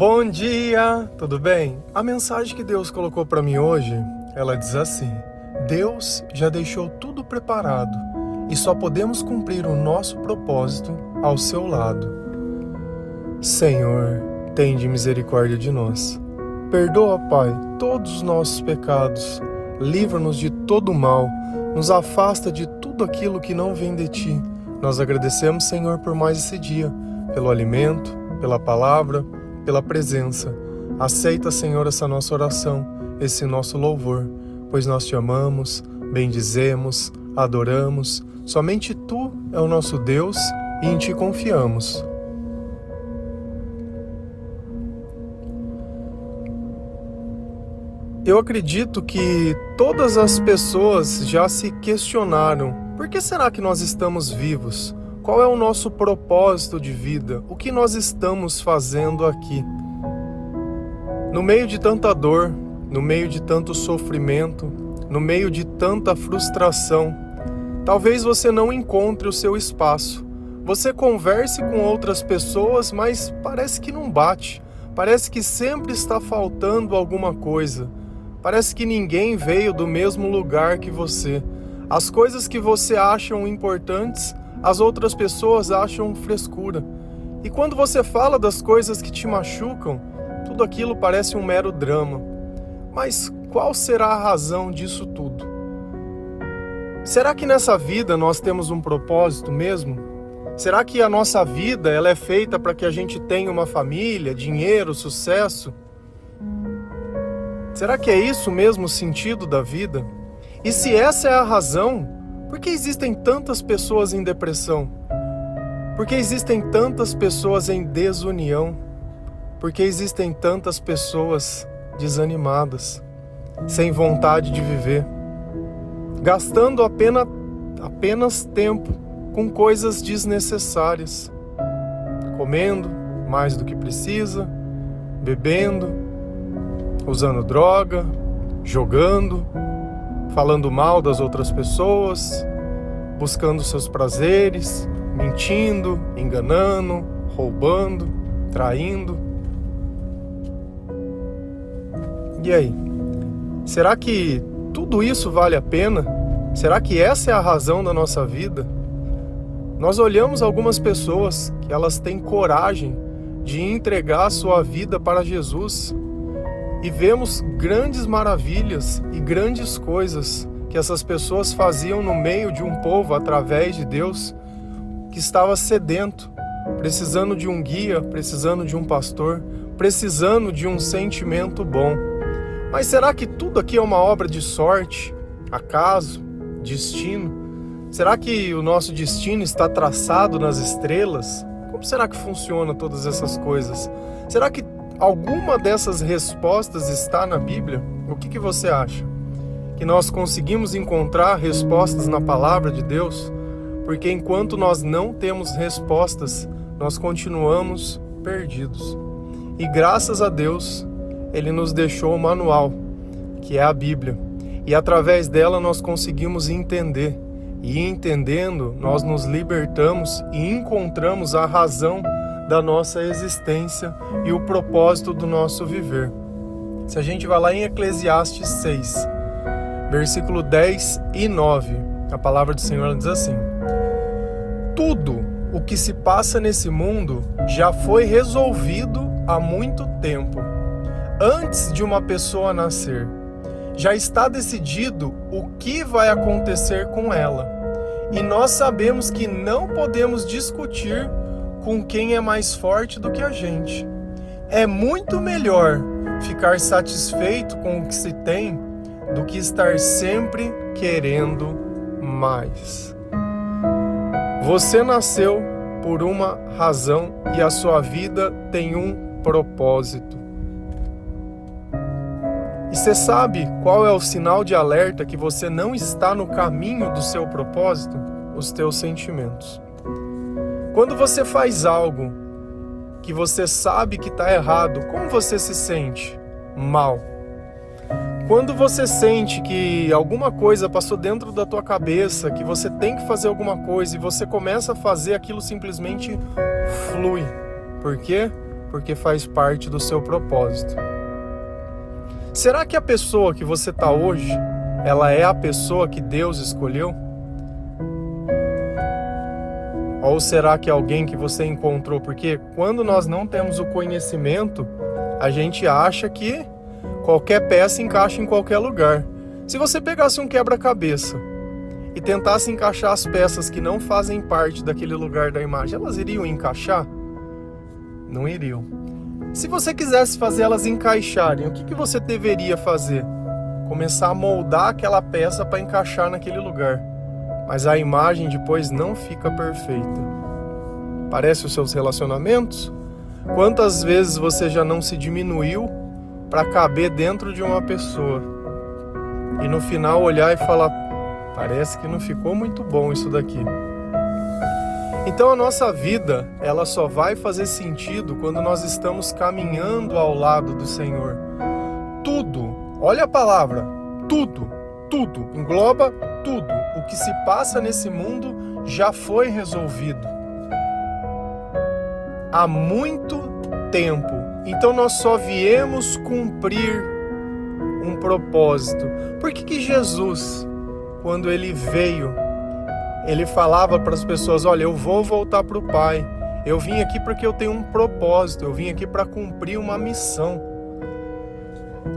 Bom dia, tudo bem? A mensagem que Deus colocou para mim hoje, ela diz assim: Deus já deixou tudo preparado e só podemos cumprir o nosso propósito ao seu lado. Senhor, tende misericórdia de nós. Perdoa, Pai, todos os nossos pecados. Livra-nos de todo mal. Nos afasta de tudo aquilo que não vem de ti. Nós agradecemos, Senhor, por mais esse dia, pelo alimento, pela palavra pela presença. Aceita, Senhor, essa nossa oração, esse nosso louvor, pois nós te amamos, bendizemos, adoramos. Somente tu é o nosso Deus e em ti confiamos. Eu acredito que todas as pessoas já se questionaram: por que será que nós estamos vivos? Qual é o nosso propósito de vida? O que nós estamos fazendo aqui? No meio de tanta dor, no meio de tanto sofrimento, no meio de tanta frustração, talvez você não encontre o seu espaço. Você converse com outras pessoas, mas parece que não bate. Parece que sempre está faltando alguma coisa. Parece que ninguém veio do mesmo lugar que você. As coisas que você acham importantes as outras pessoas acham frescura. E quando você fala das coisas que te machucam, tudo aquilo parece um mero drama. Mas qual será a razão disso tudo? Será que nessa vida nós temos um propósito mesmo? Será que a nossa vida ela é feita para que a gente tenha uma família, dinheiro, sucesso? Será que é isso mesmo o sentido da vida? E se essa é a razão, por que existem tantas pessoas em depressão? Por que existem tantas pessoas em desunião? Por que existem tantas pessoas desanimadas, sem vontade de viver, gastando apenas, apenas tempo com coisas desnecessárias, comendo mais do que precisa, bebendo, usando droga, jogando, falando mal das outras pessoas, buscando seus prazeres, mentindo, enganando, roubando, traindo. E aí? Será que tudo isso vale a pena? Será que essa é a razão da nossa vida? Nós olhamos algumas pessoas que elas têm coragem de entregar a sua vida para Jesus e vemos grandes maravilhas e grandes coisas que essas pessoas faziam no meio de um povo através de Deus que estava sedento, precisando de um guia, precisando de um pastor, precisando de um sentimento bom. Mas será que tudo aqui é uma obra de sorte, acaso, destino? Será que o nosso destino está traçado nas estrelas? Como será que funciona todas essas coisas? Será que alguma dessas respostas está na Bíblia? O que, que você acha? Que nós conseguimos encontrar respostas na palavra de Deus? Porque enquanto nós não temos respostas, nós continuamos perdidos. E graças a Deus, Ele nos deixou o manual, que é a Bíblia. E através dela nós conseguimos entender. E entendendo, nós nos libertamos e encontramos a razão da nossa existência e o propósito do nosso viver. Se a gente vai lá em Eclesiastes 6, versículo 10 e 9, a palavra do Senhor diz assim: Tudo o que se passa nesse mundo já foi resolvido há muito tempo, antes de uma pessoa nascer. Já está decidido o que vai acontecer com ela. E nós sabemos que não podemos discutir com quem é mais forte do que a gente. É muito melhor ficar satisfeito com o que se tem do que estar sempre querendo mais. Você nasceu por uma razão e a sua vida tem um propósito. E você sabe qual é o sinal de alerta que você não está no caminho do seu propósito? Os teus sentimentos. Quando você faz algo que você sabe que está errado, como você se sente? Mal. Quando você sente que alguma coisa passou dentro da tua cabeça, que você tem que fazer alguma coisa e você começa a fazer aquilo simplesmente flui. Por quê? porque faz parte do seu propósito. Será que a pessoa que você está hoje, ela é a pessoa que Deus escolheu? Ou será que é alguém que você encontrou? Porque quando nós não temos o conhecimento, a gente acha que qualquer peça encaixa em qualquer lugar. Se você pegasse um quebra-cabeça e tentasse encaixar as peças que não fazem parte daquele lugar da imagem, elas iriam encaixar? Não iriam. Se você quisesse fazer elas encaixarem, o que, que você deveria fazer? Começar a moldar aquela peça para encaixar naquele lugar. Mas a imagem depois não fica perfeita. Parece os seus relacionamentos? Quantas vezes você já não se diminuiu para caber dentro de uma pessoa e no final olhar e falar: parece que não ficou muito bom isso daqui. Então a nossa vida, ela só vai fazer sentido quando nós estamos caminhando ao lado do Senhor. Tudo, olha a palavra, tudo, tudo, engloba tudo. O que se passa nesse mundo já foi resolvido. Há muito tempo. Então nós só viemos cumprir um propósito. Por que, que Jesus, quando ele veio, ele falava para as pessoas: Olha, eu vou voltar para o Pai. Eu vim aqui porque eu tenho um propósito, eu vim aqui para cumprir uma missão.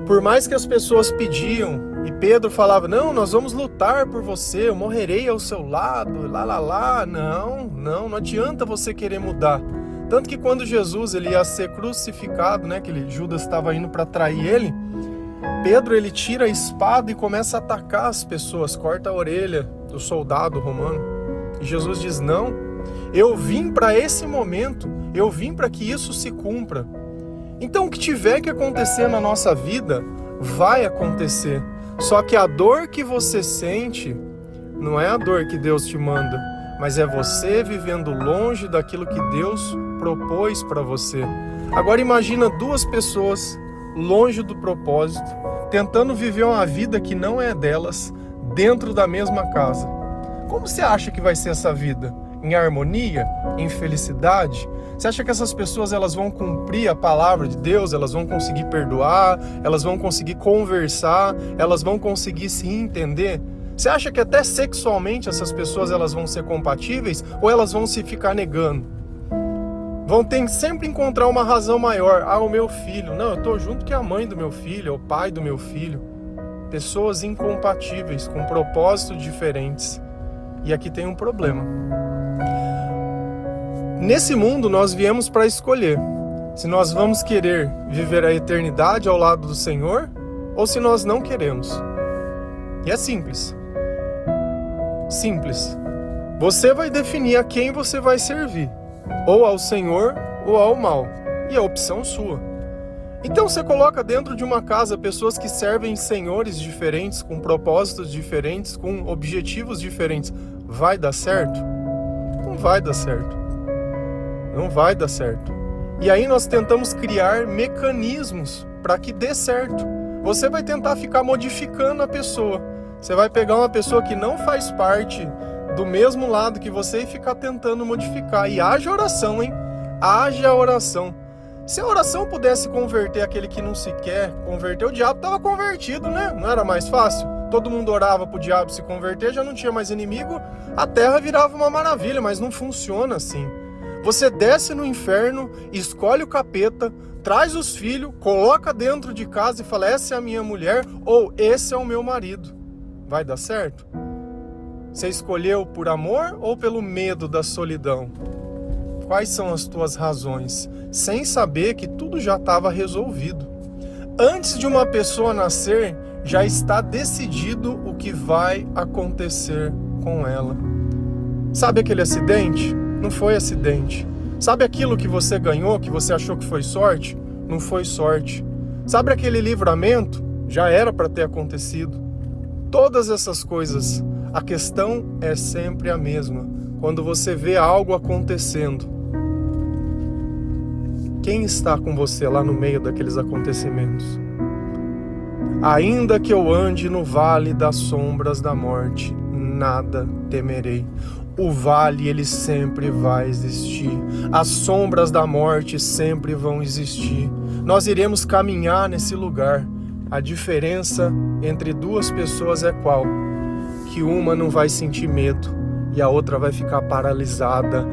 Por mais que as pessoas pediam e Pedro falava: Não, nós vamos lutar por você, eu morrerei ao seu lado, lá, lá, lá. Não, não, não adianta você querer mudar. Tanto que quando Jesus ele ia ser crucificado, né, que ele, Judas estava indo para trair ele, Pedro ele tira a espada e começa a atacar as pessoas, corta a orelha do soldado romano. E Jesus diz: Não, eu vim para esse momento, eu vim para que isso se cumpra. Então, o que tiver que acontecer na nossa vida, vai acontecer. Só que a dor que você sente não é a dor que Deus te manda, mas é você vivendo longe daquilo que Deus propôs para você. Agora imagina duas pessoas longe do propósito, tentando viver uma vida que não é delas, dentro da mesma casa. Como você acha que vai ser essa vida? Em harmonia? Em felicidade? Você acha que essas pessoas elas vão cumprir a palavra de Deus? Elas vão conseguir perdoar? Elas vão conseguir conversar? Elas vão conseguir se entender? Você acha que até sexualmente essas pessoas elas vão ser compatíveis ou elas vão se ficar negando? Vão ter sempre encontrar uma razão maior. Ah, o meu filho. Não, eu tô junto que a mãe do meu filho, é o pai do meu filho. Pessoas incompatíveis, com propósitos diferentes. E aqui tem um problema. Nesse mundo nós viemos para escolher se nós vamos querer viver a eternidade ao lado do Senhor ou se nós não queremos. E é simples. Simples. Você vai definir a quem você vai servir ou ao Senhor ou ao mal. E a opção sua. Então você coloca dentro de uma casa pessoas que servem senhores diferentes, com propósitos diferentes, com objetivos diferentes. Vai dar certo? Não vai dar certo. Não vai dar certo. E aí nós tentamos criar mecanismos para que dê certo. Você vai tentar ficar modificando a pessoa. Você vai pegar uma pessoa que não faz parte do mesmo lado que você e ficar tentando modificar. E haja oração, hein? Haja oração. Se a oração pudesse converter aquele que não se quer converter, o diabo estava convertido, né? Não era mais fácil? Todo mundo orava para o diabo se converter, já não tinha mais inimigo, a terra virava uma maravilha, mas não funciona assim. Você desce no inferno, escolhe o capeta, traz os filhos, coloca dentro de casa e fala: essa é a minha mulher ou esse é o meu marido. Vai dar certo? Você escolheu por amor ou pelo medo da solidão? Quais são as tuas razões? Sem saber que tudo já estava resolvido. Antes de uma pessoa nascer, já está decidido o que vai acontecer com ela. Sabe aquele acidente? Não foi acidente. Sabe aquilo que você ganhou, que você achou que foi sorte? Não foi sorte. Sabe aquele livramento? Já era para ter acontecido. Todas essas coisas a questão é sempre a mesma. Quando você vê algo acontecendo, quem está com você lá no meio daqueles acontecimentos? Ainda que eu ande no vale das sombras da morte, nada temerei. O vale ele sempre vai existir. As sombras da morte sempre vão existir. Nós iremos caminhar nesse lugar. A diferença entre duas pessoas é qual? Que uma não vai sentir medo e a outra vai ficar paralisada,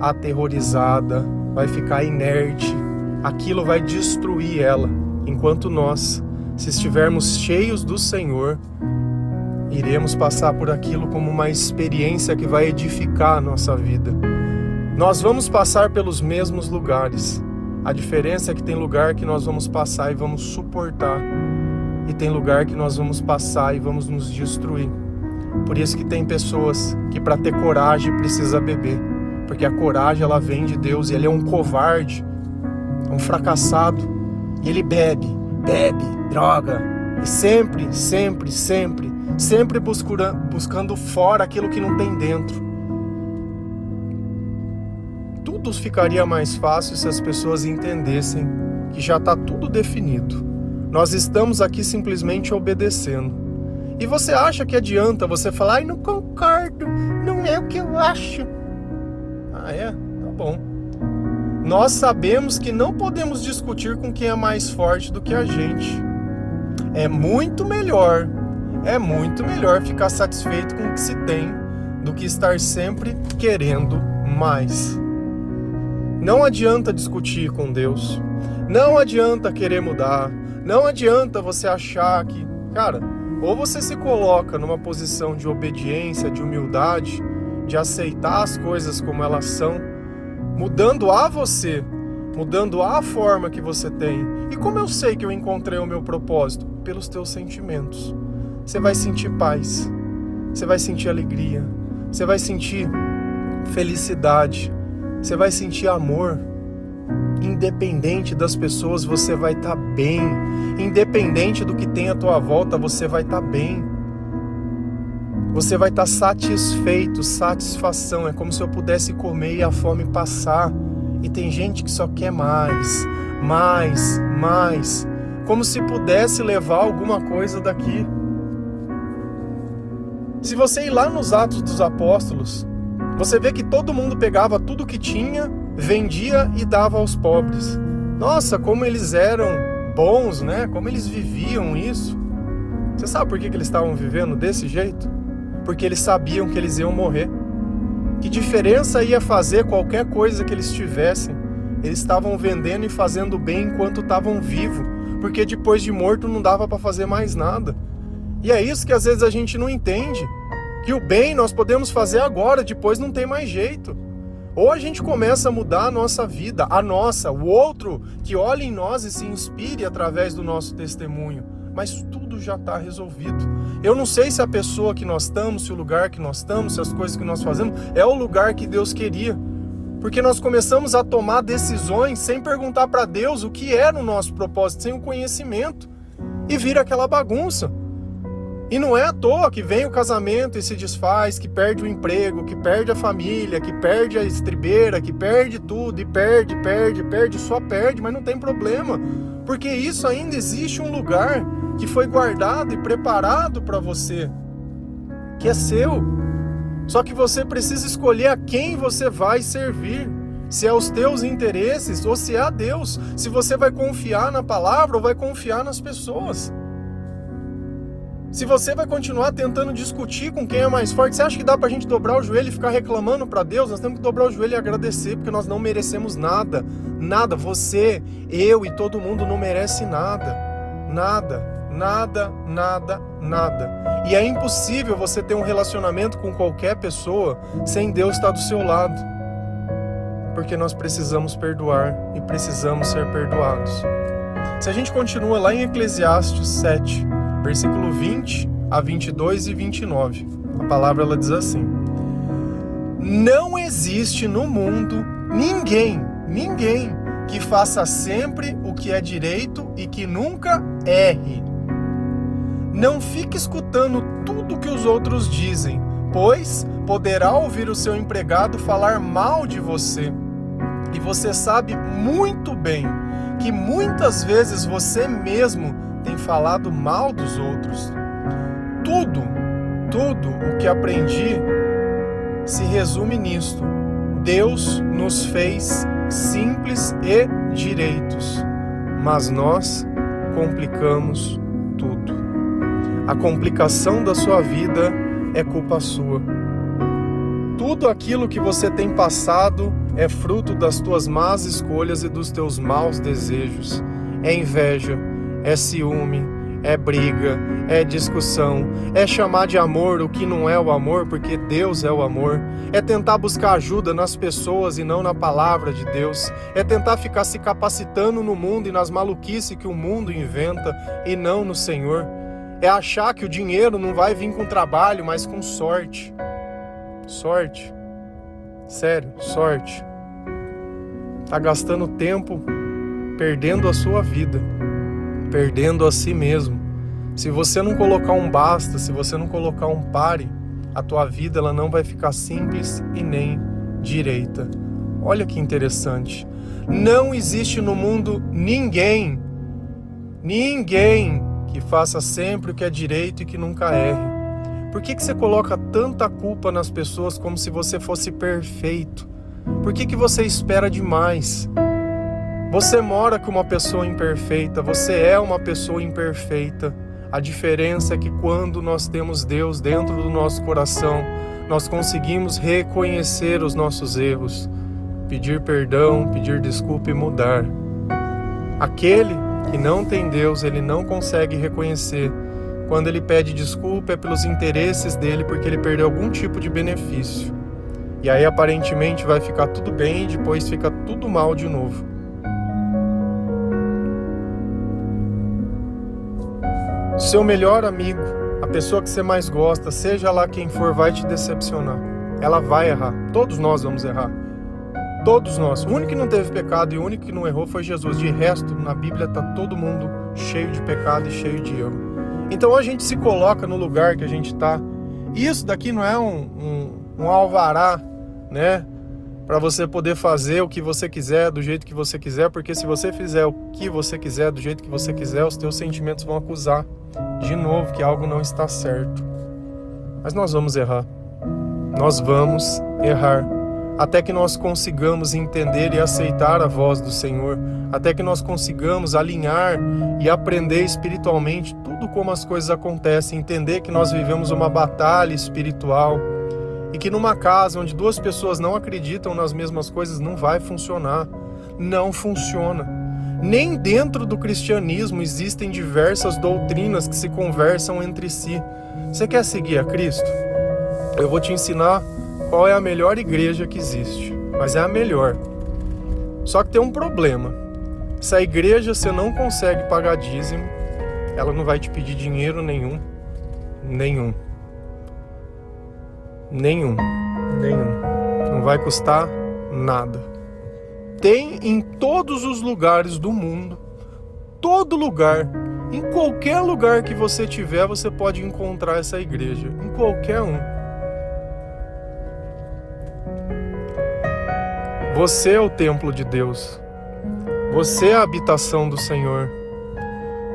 aterrorizada, vai ficar inerte. Aquilo vai destruir ela, enquanto nós, se estivermos cheios do Senhor, iremos passar por aquilo como uma experiência que vai edificar a nossa vida. Nós vamos passar pelos mesmos lugares. A diferença é que tem lugar que nós vamos passar e vamos suportar, e tem lugar que nós vamos passar e vamos nos destruir. Por isso que tem pessoas que para ter coragem precisa beber, porque a coragem ela vem de Deus e ele é um covarde, um fracassado, e ele bebe, bebe, droga, e sempre, sempre, sempre sempre buscando fora aquilo que não tem dentro. Tudo ficaria mais fácil se as pessoas entendessem que já está tudo definido. Nós estamos aqui simplesmente obedecendo. E você acha que adianta você falar, ai, não concordo, não é o que eu acho. Ah, é? Tá bom. Nós sabemos que não podemos discutir com quem é mais forte do que a gente. É muito melhor é muito melhor ficar satisfeito com o que se tem do que estar sempre querendo mais. Não adianta discutir com Deus. Não adianta querer mudar. Não adianta você achar que, cara, ou você se coloca numa posição de obediência, de humildade, de aceitar as coisas como elas são, mudando a você, mudando a forma que você tem. E como eu sei que eu encontrei o meu propósito? Pelos teus sentimentos você vai sentir paz, você vai sentir alegria, você vai sentir felicidade, você vai sentir amor. Independente das pessoas, você vai estar tá bem. Independente do que tem à tua volta, você vai estar tá bem. Você vai estar tá satisfeito, satisfação. É como se eu pudesse comer e a fome passar. E tem gente que só quer mais, mais, mais. Como se pudesse levar alguma coisa daqui. Se você ir lá nos Atos dos Apóstolos, você vê que todo mundo pegava tudo que tinha, vendia e dava aos pobres. Nossa, como eles eram bons, né? Como eles viviam isso. Você sabe por que, que eles estavam vivendo desse jeito? Porque eles sabiam que eles iam morrer. Que diferença ia fazer qualquer coisa que eles tivessem? Eles estavam vendendo e fazendo bem enquanto estavam vivos, porque depois de morto não dava para fazer mais nada. E é isso que às vezes a gente não entende. Que o bem nós podemos fazer agora, depois não tem mais jeito. Ou a gente começa a mudar a nossa vida, a nossa, o outro que olha em nós e se inspire através do nosso testemunho. Mas tudo já está resolvido. Eu não sei se a pessoa que nós estamos, se o lugar que nós estamos, se as coisas que nós fazemos é o lugar que Deus queria. Porque nós começamos a tomar decisões sem perguntar para Deus o que era o nosso propósito, sem o conhecimento. E vira aquela bagunça. E não é à toa que vem o casamento e se desfaz, que perde o emprego, que perde a família, que perde a estribeira, que perde tudo e perde, perde, perde, só perde, mas não tem problema, porque isso ainda existe um lugar que foi guardado e preparado para você, que é seu. Só que você precisa escolher a quem você vai servir. Se é os teus interesses ou se é a Deus. Se você vai confiar na palavra ou vai confiar nas pessoas. Se você vai continuar tentando discutir com quem é mais forte, você acha que dá pra gente dobrar o joelho e ficar reclamando para Deus? Nós temos que dobrar o joelho e agradecer, porque nós não merecemos nada. Nada. Você, eu e todo mundo não merece nada. Nada. Nada, nada, nada. E é impossível você ter um relacionamento com qualquer pessoa sem Deus estar do seu lado. Porque nós precisamos perdoar e precisamos ser perdoados. Se a gente continua lá em Eclesiastes 7, versículo 20 a 22 e 29. A palavra ela diz assim: Não existe no mundo ninguém, ninguém que faça sempre o que é direito e que nunca erre. Não fique escutando tudo que os outros dizem, pois poderá ouvir o seu empregado falar mal de você. E você sabe muito bem que muitas vezes você mesmo tem falado mal dos outros. Tudo, tudo o que aprendi se resume nisto: Deus nos fez simples e direitos, mas nós complicamos tudo. A complicação da sua vida é culpa sua. Tudo aquilo que você tem passado é fruto das tuas más escolhas e dos teus maus desejos. É inveja, é ciúme, é briga, é discussão, é chamar de amor o que não é o amor, porque Deus é o amor, é tentar buscar ajuda nas pessoas e não na palavra de Deus, é tentar ficar se capacitando no mundo e nas maluquices que o mundo inventa e não no Senhor, é achar que o dinheiro não vai vir com trabalho, mas com sorte. Sorte. Sério, sorte. Tá gastando tempo perdendo a sua vida perdendo a si mesmo. Se você não colocar um basta, se você não colocar um pare, a tua vida ela não vai ficar simples e nem direita. Olha que interessante. Não existe no mundo ninguém, ninguém que faça sempre o que é direito e que nunca erre. Por que, que você coloca tanta culpa nas pessoas como se você fosse perfeito? Por que, que você espera demais? Você mora com uma pessoa imperfeita, você é uma pessoa imperfeita. A diferença é que quando nós temos Deus dentro do nosso coração, nós conseguimos reconhecer os nossos erros, pedir perdão, pedir desculpa e mudar. Aquele que não tem Deus, ele não consegue reconhecer. Quando ele pede desculpa é pelos interesses dele, porque ele perdeu algum tipo de benefício. E aí aparentemente vai ficar tudo bem e depois fica tudo mal de novo. Seu melhor amigo, a pessoa que você mais gosta, seja lá quem for, vai te decepcionar. Ela vai errar. Todos nós vamos errar. Todos nós. O único que não teve pecado e o único que não errou foi Jesus. De resto, na Bíblia está todo mundo cheio de pecado e cheio de erro. Então a gente se coloca no lugar que a gente está. Isso daqui não é um, um, um alvará, né? Para você poder fazer o que você quiser, do jeito que você quiser, porque se você fizer o que você quiser, do jeito que você quiser, os teus sentimentos vão acusar de novo que algo não está certo. Mas nós vamos errar. Nós vamos errar até que nós consigamos entender e aceitar a voz do Senhor, até que nós consigamos alinhar e aprender espiritualmente tudo como as coisas acontecem, entender que nós vivemos uma batalha espiritual e que numa casa onde duas pessoas não acreditam nas mesmas coisas não vai funcionar. Não funciona. Nem dentro do cristianismo existem diversas doutrinas que se conversam entre si. Você quer seguir a Cristo? Eu vou te ensinar qual é a melhor igreja que existe, mas é a melhor. Só que tem um problema. Se a igreja você não consegue pagar dízimo, ela não vai te pedir dinheiro nenhum, nenhum. Nenhum. Nenhum. Não vai custar nada. Tem em todos os lugares do mundo, todo lugar, em qualquer lugar que você tiver, você pode encontrar essa igreja, em qualquer um. Você é o templo de Deus. Você é a habitação do Senhor.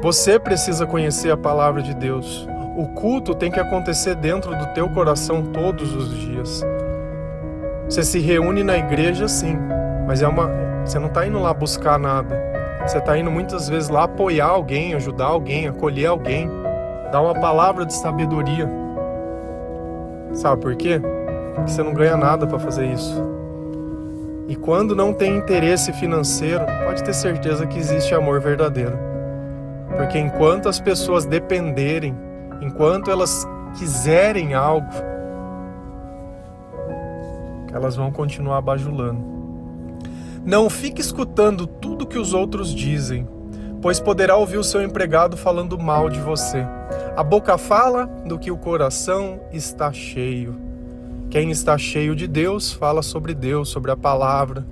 Você precisa conhecer a palavra de Deus. O culto tem que acontecer dentro do teu coração todos os dias. Você se reúne na igreja sim, mas é uma você não está indo lá buscar nada. Você está indo muitas vezes lá apoiar alguém, ajudar alguém, acolher alguém, dar uma palavra de sabedoria. Sabe por quê? Porque você não ganha nada para fazer isso. E quando não tem interesse financeiro, pode ter certeza que existe amor verdadeiro. Porque enquanto as pessoas dependerem enquanto elas quiserem algo, elas vão continuar bajulando. Não fique escutando tudo que os outros dizem, pois poderá ouvir o seu empregado falando mal de você. A boca fala do que o coração está cheio. Quem está cheio de Deus fala sobre Deus, sobre a palavra,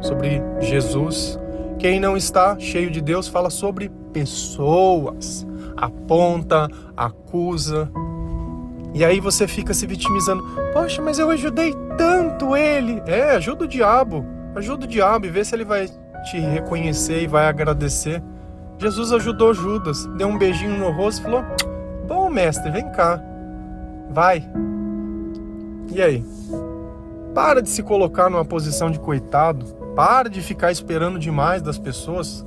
sobre Jesus. Quem não está cheio de Deus fala sobre pessoas aponta, acusa. E aí você fica se vitimizando. Poxa, mas eu ajudei tanto ele. É, ajuda o diabo. Ajuda o diabo e vê se ele vai te reconhecer e vai agradecer. Jesus ajudou Judas, deu um beijinho no rosto e falou: Bom, mestre, vem cá. Vai. E aí? Para de se colocar numa posição de coitado. Para de ficar esperando demais das pessoas.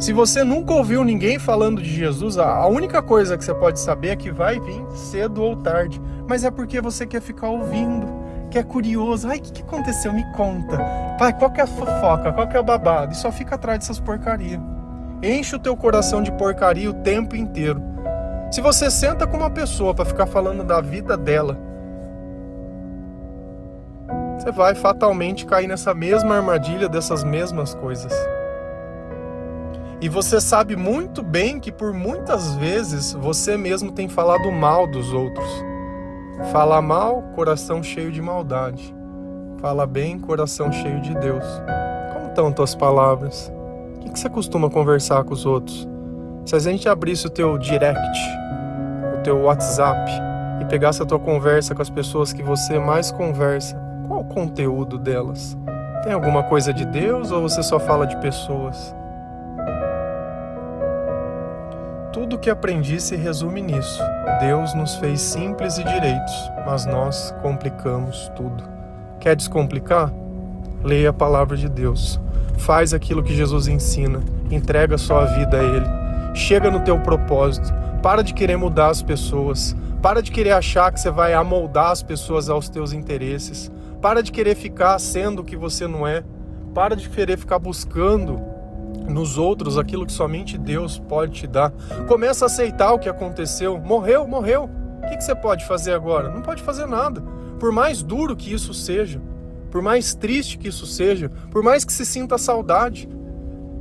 Se você nunca ouviu ninguém falando de Jesus, a única coisa que você pode saber é que vai vir cedo ou tarde. Mas é porque você quer ficar ouvindo, que é curioso. Ai, o que, que aconteceu? Me conta. Pai, qual que é a fofoca? Qual que é o babado? E só fica atrás dessas porcarias. Enche o teu coração de porcaria o tempo inteiro. Se você senta com uma pessoa para ficar falando da vida dela, você vai fatalmente cair nessa mesma armadilha dessas mesmas coisas. E você sabe muito bem que por muitas vezes você mesmo tem falado mal dos outros. Fala mal, coração cheio de maldade. Fala bem, coração cheio de Deus. Como estão tuas palavras? O que você costuma conversar com os outros? Se a gente abrisse o teu direct, o teu WhatsApp e pegasse a tua conversa com as pessoas que você mais conversa, qual o conteúdo delas? Tem alguma coisa de Deus ou você só fala de pessoas? Tudo que aprendi se resume nisso. Deus nos fez simples e direitos, mas nós complicamos tudo. Quer descomplicar? Leia a palavra de Deus. Faz aquilo que Jesus ensina. Entrega sua vida a Ele. Chega no teu propósito. Para de querer mudar as pessoas. Para de querer achar que você vai amoldar as pessoas aos teus interesses. Para de querer ficar sendo o que você não é. Para de querer ficar buscando nos outros aquilo que somente Deus pode te dar. Começa a aceitar o que aconteceu. Morreu, morreu. O que, você pode fazer agora? Não pode fazer nada. Por mais duro que isso seja, por mais triste que isso seja, por mais que se sinta saudade,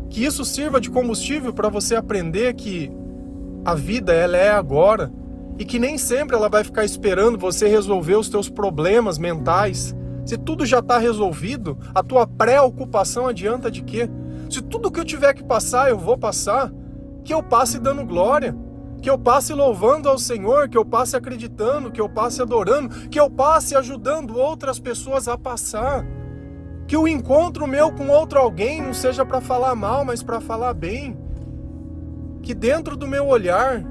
que isso sirva de combustível para você aprender que a vida ela é agora e que nem sempre ela vai ficar esperando você resolver os teus problemas mentais. Se tudo já está resolvido, a tua preocupação adianta de quê? Se tudo que eu tiver que passar, eu vou passar, que eu passe dando glória, que eu passe louvando ao Senhor, que eu passe acreditando, que eu passe adorando, que eu passe ajudando outras pessoas a passar. Que o encontro meu com outro alguém não seja para falar mal, mas para falar bem. Que dentro do meu olhar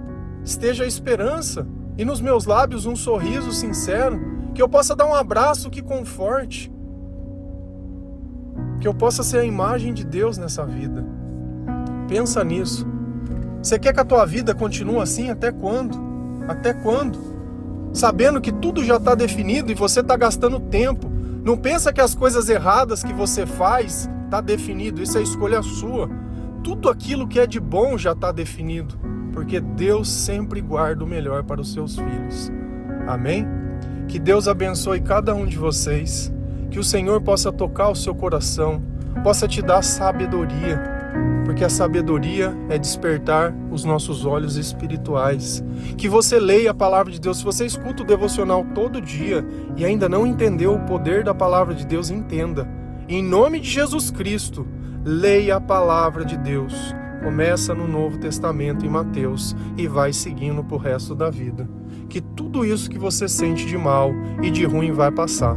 esteja a esperança e nos meus lábios um sorriso sincero, que eu possa dar um abraço que conforte que eu possa ser a imagem de Deus nessa vida. Pensa nisso. Você quer que a tua vida continue assim até quando? Até quando? Sabendo que tudo já está definido e você está gastando tempo. Não pensa que as coisas erradas que você faz está definido. Isso é escolha sua. Tudo aquilo que é de bom já está definido, porque Deus sempre guarda o melhor para os seus filhos. Amém? Que Deus abençoe cada um de vocês que o Senhor possa tocar o seu coração, possa te dar sabedoria, porque a sabedoria é despertar os nossos olhos espirituais. Que você leia a palavra de Deus. Se você escuta o devocional todo dia e ainda não entendeu o poder da palavra de Deus, entenda. Em nome de Jesus Cristo, leia a palavra de Deus. Começa no Novo Testamento em Mateus e vai seguindo para o resto da vida. Que tudo isso que você sente de mal e de ruim vai passar